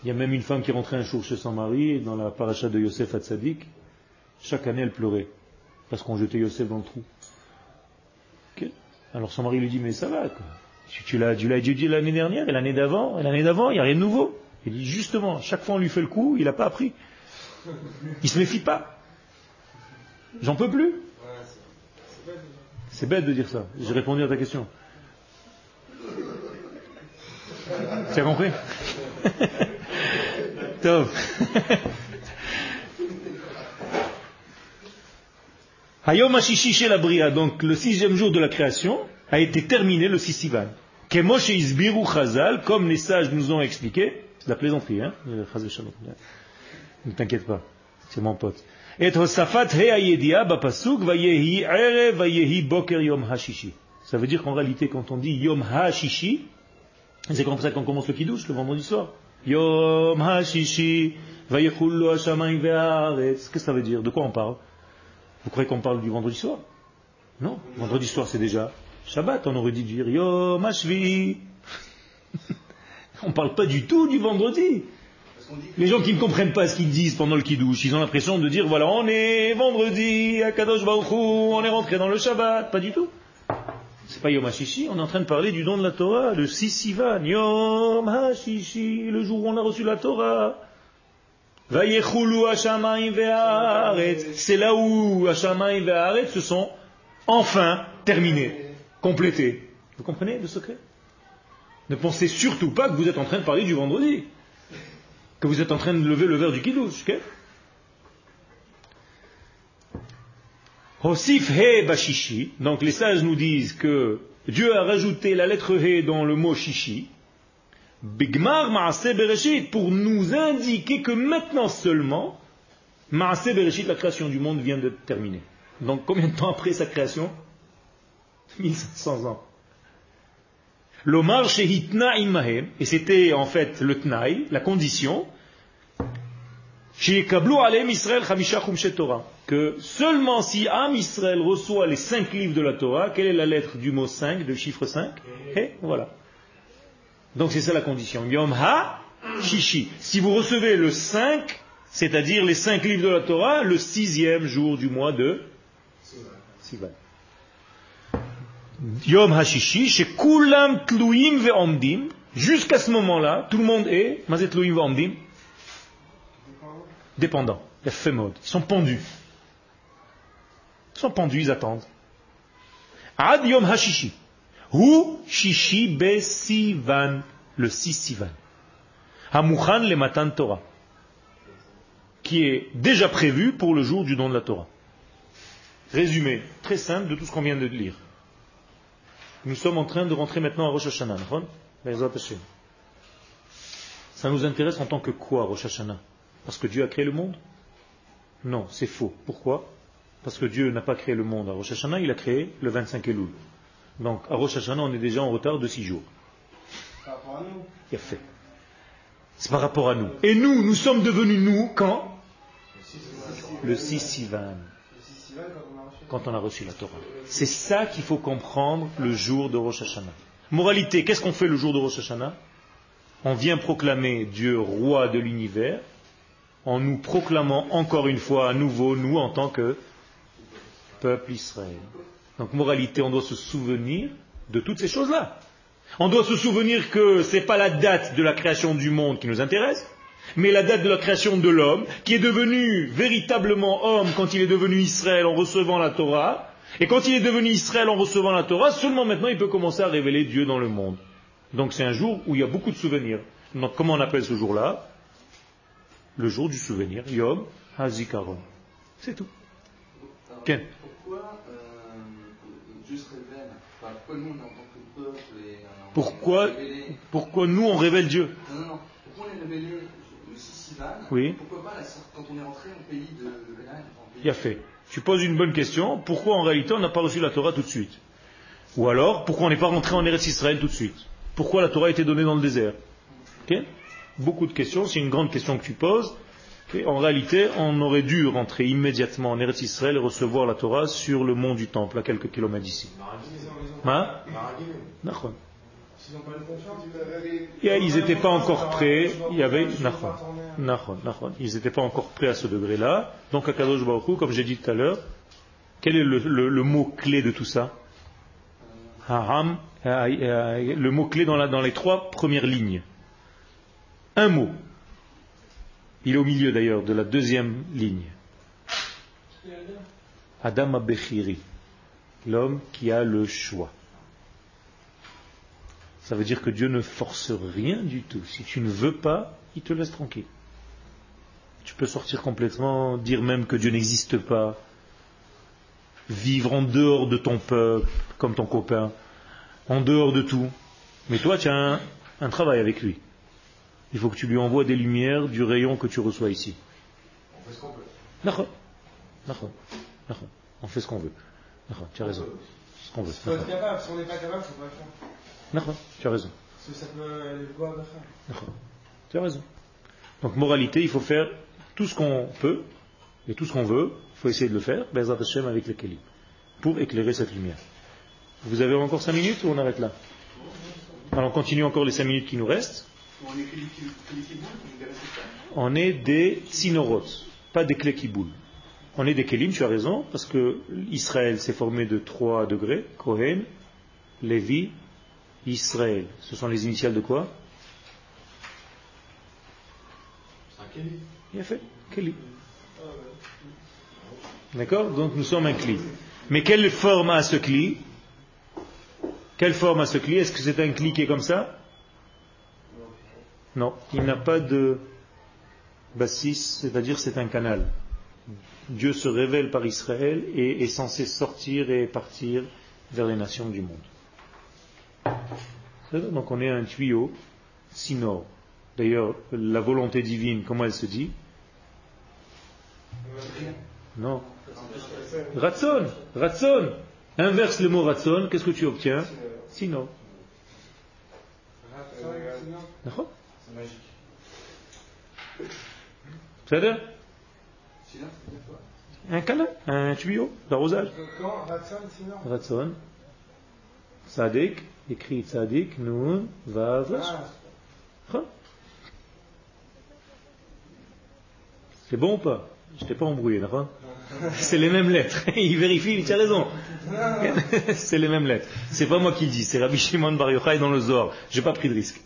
Il y a même une femme qui rentrait un jour chez son mari, dans la paracha de Yosef Hatzadik, chaque année elle pleurait, parce qu'on jetait Yosef dans le trou. Alors son mari lui dit, mais ça va, quoi. Tu, l'as tu l'as étudié l'année dernière, et l'année d'avant, et l'année d'avant, il n'y a rien de nouveau. Il dit, justement, chaque fois on lui fait le coup, il n'a pas appris. Il se méfie pas. J'en peux plus. C'est bête de dire ça. J'ai répondu à ta question. Tu as compris? Tov. Hayom Hashishi la Bria, donc le sixième jour de la création, a été terminé le Sissivan. Kemoshe Isbiru Chazal, comme les sages nous ont expliqué, c'est de la plaisanterie, hein. Ne t'inquiète pas, c'est mon pote. Et Hosafat He Ayedia Bapasuk Vayehi Ere Vayehi Boker Yom Hashishi. Ça veut dire qu'en réalité, quand on dit Yom Hashishi, c'est comme ça qu'on commence le Kiddush le vendredi soir. Yom Hashishi Vayechullu Hashamayim Ve'aretz. Qu'est-ce que ça veut dire? De quoi on parle? Vous croyez qu'on parle du vendredi soir? Non, vendredi soir c'est déjà Shabbat, on aurait dit dire Yom Hashvi. on ne parle pas du tout du vendredi. Les gens qui ne comprennent pas ce qu'ils disent pendant le kiddush, ils ont l'impression de dire voilà, on est vendredi, à Kadosh Baruch on est rentré dans le Shabbat. Pas du tout. C'est pas Yom HaShishi, on est en train de parler du don de la Torah, le Sissivan, Yom HaShishi, le jour où on a reçu la Torah. C'est là où Hashamayim Ve'aretz se sont enfin terminés, complétés. Vous comprenez le secret? Ne pensez surtout pas que vous êtes en train de parler du vendredi que vous êtes en train de lever le verre du kiddush. Okay? Hosif he bashishi. Donc les sages nous disent que Dieu a rajouté la lettre he dans le mot shishi. Bigmar maase bereshit pour nous indiquer que maintenant seulement maase bereshit la création du monde vient de terminer. Donc combien de temps après sa création? 1500 ans. L'omar shehitna imahem, et c'était en fait le tnaï, la condition, que seulement si Am Israël reçoit les cinq livres de la Torah, quelle est la lettre du mot 5, de chiffre 5 Et voilà. Donc c'est ça la condition. Yom ha shishi. Si vous recevez le 5, c'est-à-dire les cinq livres de la Torah, le sixième jour du mois de Sivan. Yom Hashishi, chez Kulam Tluim Ve'omdim, jusqu'à ce moment-là, tout le monde est, Mazet Ve'omdim, dépendants. Ils sont pendus. Ils sont pendus, ils attendent. Ad Yom Hashishi. Hu Shishi Be Sivan, le 6 Sivan. Hamuchan le Matan Torah. Qui est déjà prévu pour le jour du don de la Torah. Résumé très simple de tout ce qu'on vient de lire. Nous sommes en train de rentrer maintenant à Rosh Hashanah. Ça nous intéresse en tant que quoi, Rosh Hashanah? Parce que Dieu a créé le monde? Non, c'est faux. Pourquoi? Parce que Dieu n'a pas créé le monde à Rosh Hashanah, il a créé le 25 Elul. Donc à Rosh Hashanah, on est déjà en retard de 6 jours. Par rapport à nous Il a fait. C'est par rapport à nous. Et nous, nous sommes devenus nous quand? Le 6 Sivan quand on a reçu la Torah. C'est ça qu'il faut comprendre le jour de Rosh Hashanah. Moralité, qu'est-ce qu'on fait le jour de Rosh Hashanah? On vient proclamer Dieu roi de l'univers en nous proclamant encore une fois à nouveau, nous en tant que peuple Israël. Donc moralité, on doit se souvenir de toutes ces choses-là. On doit se souvenir que ce n'est pas la date de la création du monde qui nous intéresse, mais la date de la création de l'homme, qui est devenu véritablement homme quand il est devenu Israël en recevant la Torah, et quand il est devenu Israël en recevant la Torah, seulement maintenant il peut commencer à révéler Dieu dans le monde. Donc c'est un jour où il y a beaucoup de souvenirs. Donc comment on appelle ce jour-là? Le jour du souvenir, Yom HaZikaron. C'est tout. Pourquoi euh, Dieu se révèle? Pourquoi nous, en tant que peuple, et, pourquoi, pourquoi nous on révèle Dieu? Non, non, non. Pourquoi on est révélé? Oui. Pourquoi pas quand on est rentré au pays de, Il y a fait. Tu poses une bonne question. Pourquoi en réalité on n'a pas reçu la Torah tout de suite? Ou alors, pourquoi on n'est pas rentré en Eretz Israël tout de suite? Pourquoi la Torah a été donnée dans le désert? Beaucoup de questions. C'est une grande question que tu poses. En réalité, on aurait dû rentrer immédiatement en Eretz Israël et recevoir la Torah sur le mont du Temple, à quelques kilomètres d'ici. Hein ils n'étaient pas encore prêts. Il y avait Ils n'étaient pas encore prêts à ce degré-là. Donc à Kadosh Baruch comme j'ai dit tout à l'heure, quel est le, mot clé de tout ça? Haram, euh, euh, le mot clé dans, dans les trois premières lignes. Un mot. Il est au milieu d'ailleurs de la deuxième ligne. Adam Abechiri, l'homme qui a le choix. Ça veut dire que Dieu ne force rien du tout. Si tu ne veux pas, il te laisse tranquille. peux sortir complètement, dire même que Dieu n'existe pas, vivre en dehors de ton peuple, comme ton copain, en dehors de tout. Mais toi, tu as un travail avec lui. Il faut que tu lui envoies des lumières du rayon que tu reçois ici. On fait ce qu'on peut. D'accord. D'accord. D'accord. On fait ce qu'on veut. D'accord. Tu as raison. Ce qu'on veut. Faut être D'accord. capable, si on n'est pas capable, faut pas le faire. D'accord. Tu as raison. Parce que ça peut aller le voir. Tu as raison. Donc, moralité, il faut faire tout ce qu'on peut et tout ce qu'on veut. Il faut essayer de le faire, Bezat Hashem avec les Kélim, pour éclairer cette lumière. Vous avez encore 5 minutes ou on arrête là? Alors, on continue encore les 5 minutes qui nous restent. On est Kélikiboul, on est des Tsinoroth, pas des clés qui boulent. On est des Kélim, tu as raison, parce que Israël s'est formé de trois degrés, Kohen, Lévi, Israël. Ce sont les initiales de quoi? Il a fait, Kéli. D'accord? Donc nous sommes un cli. Mais quelle forme a ce cli Quelle forme a ce cli Est-ce que c'est un cli qui est comme ça? Non, il n'a pas de bassis, c'est-à-dire c'est un canal. Dieu se révèle par Israël et est censé sortir et partir vers les nations du monde. Donc on est un tuyau sinor. D'ailleurs, la volonté divine, comment elle se dit? Non. Ratson, ratson. Inverse le mot ratson, qu'est-ce que tu obtiens? Sinor. Magique. C'est-à-dire un canal, un tuyau d'arrosage. Ratson, Ratson, Sadik, écrit Sadik, Nun, Vav. Ah, Hein C'est bon ou pas? Je t'ai pas embrouillé, d'accord C'est les mêmes lettres. Il vérifie, il dit, as raison. c'est les mêmes lettres. C'est pas moi qui le dis, c'est Rabbi Shimon Bar Yochai dans le Zohar. J'ai pas pris de risque.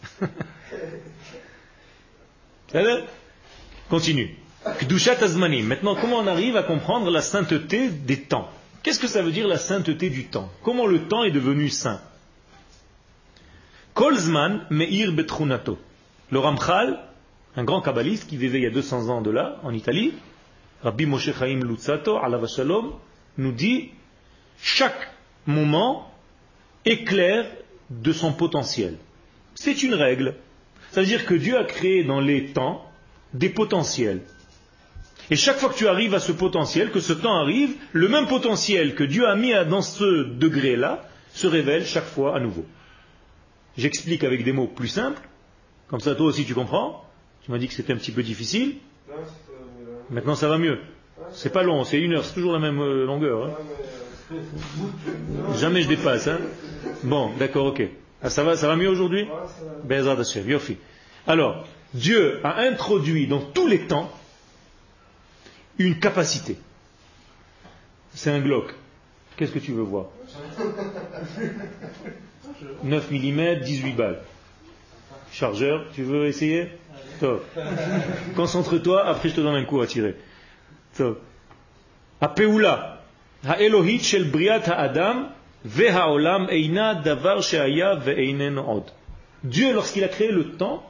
Continue. Kdushat Azmanim. Maintenant, comment on arrive à comprendre la sainteté des temps Qu'est-ce que ça veut dire la sainteté du temps Comment le temps est devenu saint Kolzman Meir Betrunato. Le Ramchal, un grand kabbaliste qui vivait il y a 200 ans de là, en Italie, Rabbi Moshe Chaim Lutzato, Alav Shalom, nous dit chaque moment éclaire de son potentiel. C'est une règle. C'est-à-dire que Dieu a créé dans les temps des potentiels. Et chaque fois que tu arrives à ce potentiel, que ce temps arrive, le même potentiel que Dieu a mis dans ce degré-là se révèle chaque fois à nouveau. J'explique avec des mots plus simples, comme ça toi aussi tu comprends. Tu m'as dit que c'était un petit peu difficile, maintenant ça va mieux. C'est pas long, c'est une heure, c'est toujours la même euh, longueur. hein. Jamais je dépasse. Hein. Bon, d'accord, ok. Ah, ça, va, ça va mieux aujourd'hui Yofi. Alors, Dieu a introduit dans tous les temps une capacité. C'est un Glock. Qu'est-ce que tu veux voir 9 mm, 18 balles. Chargeur, tu veux essayer Top. Concentre-toi, après je te donne un coup à tirer. Top. À Elohit shel Briat Adam, Ve'haolam eina davar she'aya od. Dieu, lorsqu'il a créé le temps,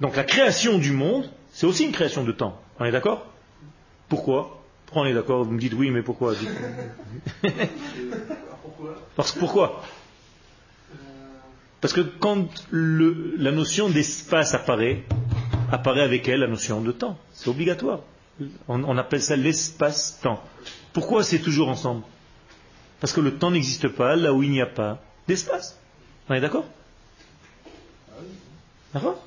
donc la création du monde, c'est aussi une création de temps. On est d'accord? Pourquoi? Pourquoi on est d'accord? Vous me dites oui, mais pourquoi? Parce que pourquoi? Parce que quand la notion d'espace apparaît, apparaît avec elle la notion de temps. C'est obligatoire. On appelle ça l'espace-temps. Pourquoi c'est toujours ensemble? Parce que le temps n'existe pas là où il n'y a pas d'espace. On est d'accord? D'accord?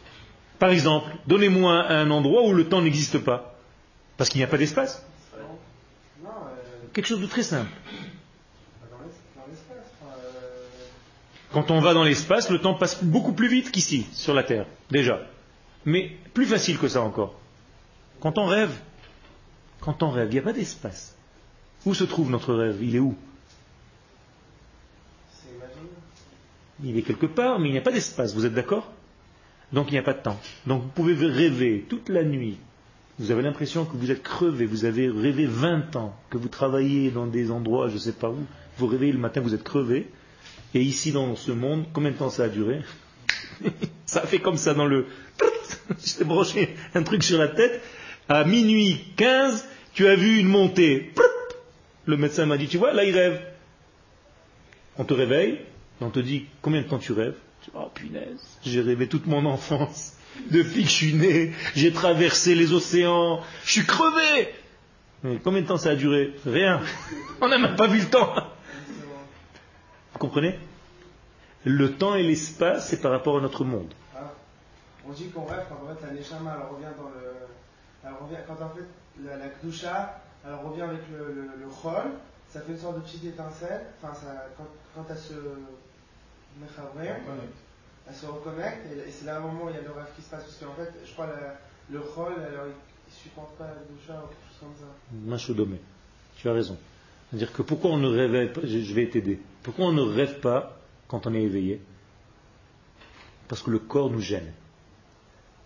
Par exemple, donnez-moi un endroit où le temps n'existe pas. Parce qu'il n'y a pas d'espace. Quelque chose de très simple. Quand on va dans l'espace, le temps passe beaucoup plus vite qu'ici, sur la Terre, déjà. Mais plus facile que ça encore. Quand on rêve, quand on rêve, il n'y a pas d'espace. Où se trouve notre rêve? Il est où C'est imaginaire. Il est quelque part, mais il n'y a pas d'espace, vous êtes d'accord? Donc il n'y a pas de temps. Donc vous pouvez rêver toute la nuit. Vous avez l'impression que vous êtes crevé, vous avez rêvé 20 ans, que vous travaillez dans des endroits, je ne sais pas où. Vous réveillez le matin, vous êtes crevé. Et ici, dans ce monde, combien de temps ça a duré? Ça a fait comme ça dans le... Je t'ai branché un truc sur la tête. À minuit 15, tu as vu une montée. Le médecin m'a dit, tu vois, là il rêve. On te réveille, on te dit, combien de temps tu rêves? Oh punaise, j'ai rêvé toute mon enfance. Depuis que je suis né, j'ai traversé les océans, je suis crevé. Mais combien de temps ça a duré? Rien. On n'a même pas vu le temps. Vous comprenez? Le temps et l'espace, c'est par rapport à notre monde. Ah. On dit qu'on rêve quand en fait la Neshama elle revient dans le. Elle revient, quand en fait la, la Kdusha elle revient avec le, le, ça fait une sorte de petite étincelle. Enfin, ça, quand, quand elle se. Mechavrim, elle se reconnecte et, et c'est là un moment où il y a le rêve qui se passe. Parce qu'en fait, je crois la, le Chol, alors il, il supporte pas la Kdusha ou quelque chose comme ça. Machodomé. Tu as raison. C'est-à-dire que pourquoi on ne rêve pas, je vais t'aider, pourquoi on ne rêve pas quand on est éveillé? Parce que le corps nous gêne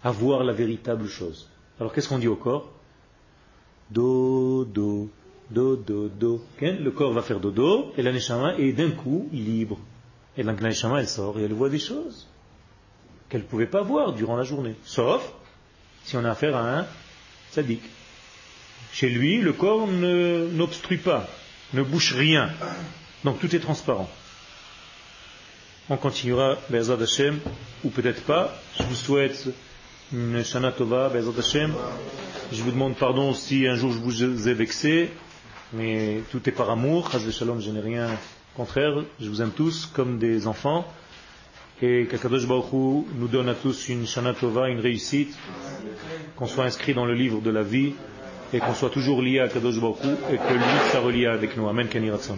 à voir la véritable chose. Alors qu'est-ce qu'on dit au corps? Dodo, dodo, do. Ok Le corps va faire dodo et la neshama est d'un coup libre. Et donc la neshama elle sort et elle voit des choses qu'elle ne pouvait pas voir durant la journée. Sauf si on a affaire à un sadique. Chez lui, le corps n'obstrue pas, ne bouche rien. Donc tout est transparent. On continuera, Be'ezad Hashem, ou peut-être pas. Je vous souhaite une Shana Tova, Be'ezad Hashem. Je vous demande pardon si un jour je vous ai vexé, mais tout est par amour. Chas Shalom, je n'ai rien contraire. Je vous aime tous comme des enfants. Et qu'Akadosh Baruch Hu nous donne à tous une Shana Tova, une réussite, qu'on soit inscrit dans le livre de la vie et qu'on soit toujours lié à Kadosh Baruch et que lui soit relié avec nous. Amen, Kenny Ratzon.